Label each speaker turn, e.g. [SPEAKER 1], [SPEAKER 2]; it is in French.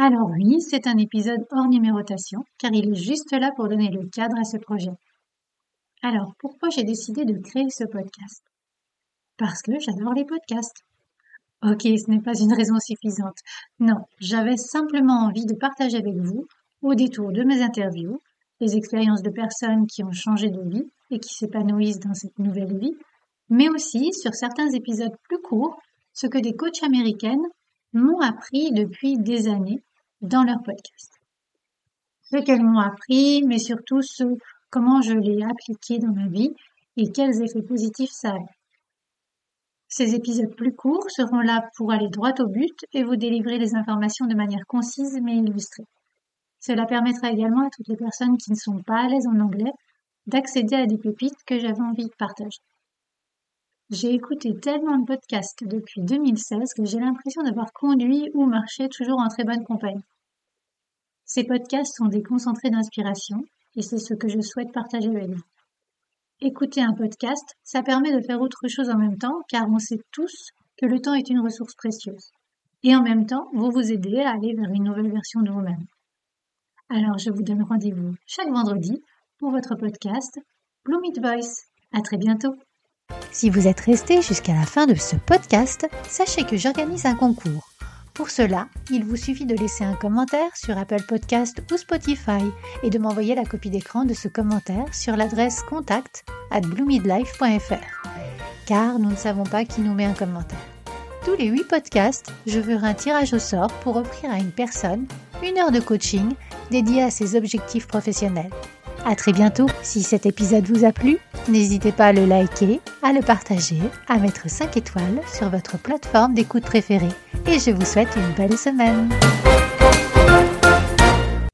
[SPEAKER 1] Alors oui, c'est un épisode hors numérotation, car il est juste là pour donner le cadre à ce projet. Alors, pourquoi j'ai décidé de créer ce podcast? Parce que j'adore les podcasts. Ok, ce n'est pas une raison suffisante. Non, j'avais simplement envie de partager avec vous, au détour de mes interviews, les expériences de personnes qui ont changé de vie et qui s'épanouissent dans cette nouvelle vie, mais aussi sur certains épisodes plus courts, ce que des coachs américaines m'ont appris depuis des années dans leur podcast. Ce qu'elles m'ont appris, mais surtout ce comment je l'ai appliqué dans ma vie et quels effets positifs ça a. Ces épisodes plus courts seront là pour aller droit au but et vous délivrer les informations de manière concise mais illustrée. Cela permettra également à toutes les personnes qui ne sont pas à l'aise en anglais d'accéder à des pépites que j'avais envie de partager. J'ai écouté tellement de podcasts depuis 2016 que j'ai l'impression d'avoir conduit ou marché toujours en très bonne compagnie. Ces podcasts sont des concentrés d'inspiration et c'est ce que je souhaite partager avec vous. Écouter un podcast, ça permet de faire autre chose en même temps car on sait tous que le temps est une ressource précieuse. Et en même temps, vous vous aidez à aller vers une nouvelle version de vous-même. Alors je vous donne rendez-vous chaque vendredi pour votre podcast Bloom It Voice. À très bientôt! Si vous êtes resté jusqu'à la fin de ce podcast, sachez que j'organise un concours. Pour cela, il vous suffit de laisser un commentaire sur Apple Podcast ou Spotify et de m'envoyer la copie d'écran de ce commentaire sur l'adresse contact at bloomidlife.fr. Car nous ne savons pas qui nous met un commentaire. Tous les 8 podcasts, je ferai un tirage au sort pour offrir à une personne une heure de coaching dédiée à ses objectifs professionnels. À très bientôt. Si cet épisode vous a plu, n'hésitez pas à le liker, à le partager, à mettre 5 étoiles sur votre plateforme d'écoute préférée. Et je vous souhaite une belle semaine.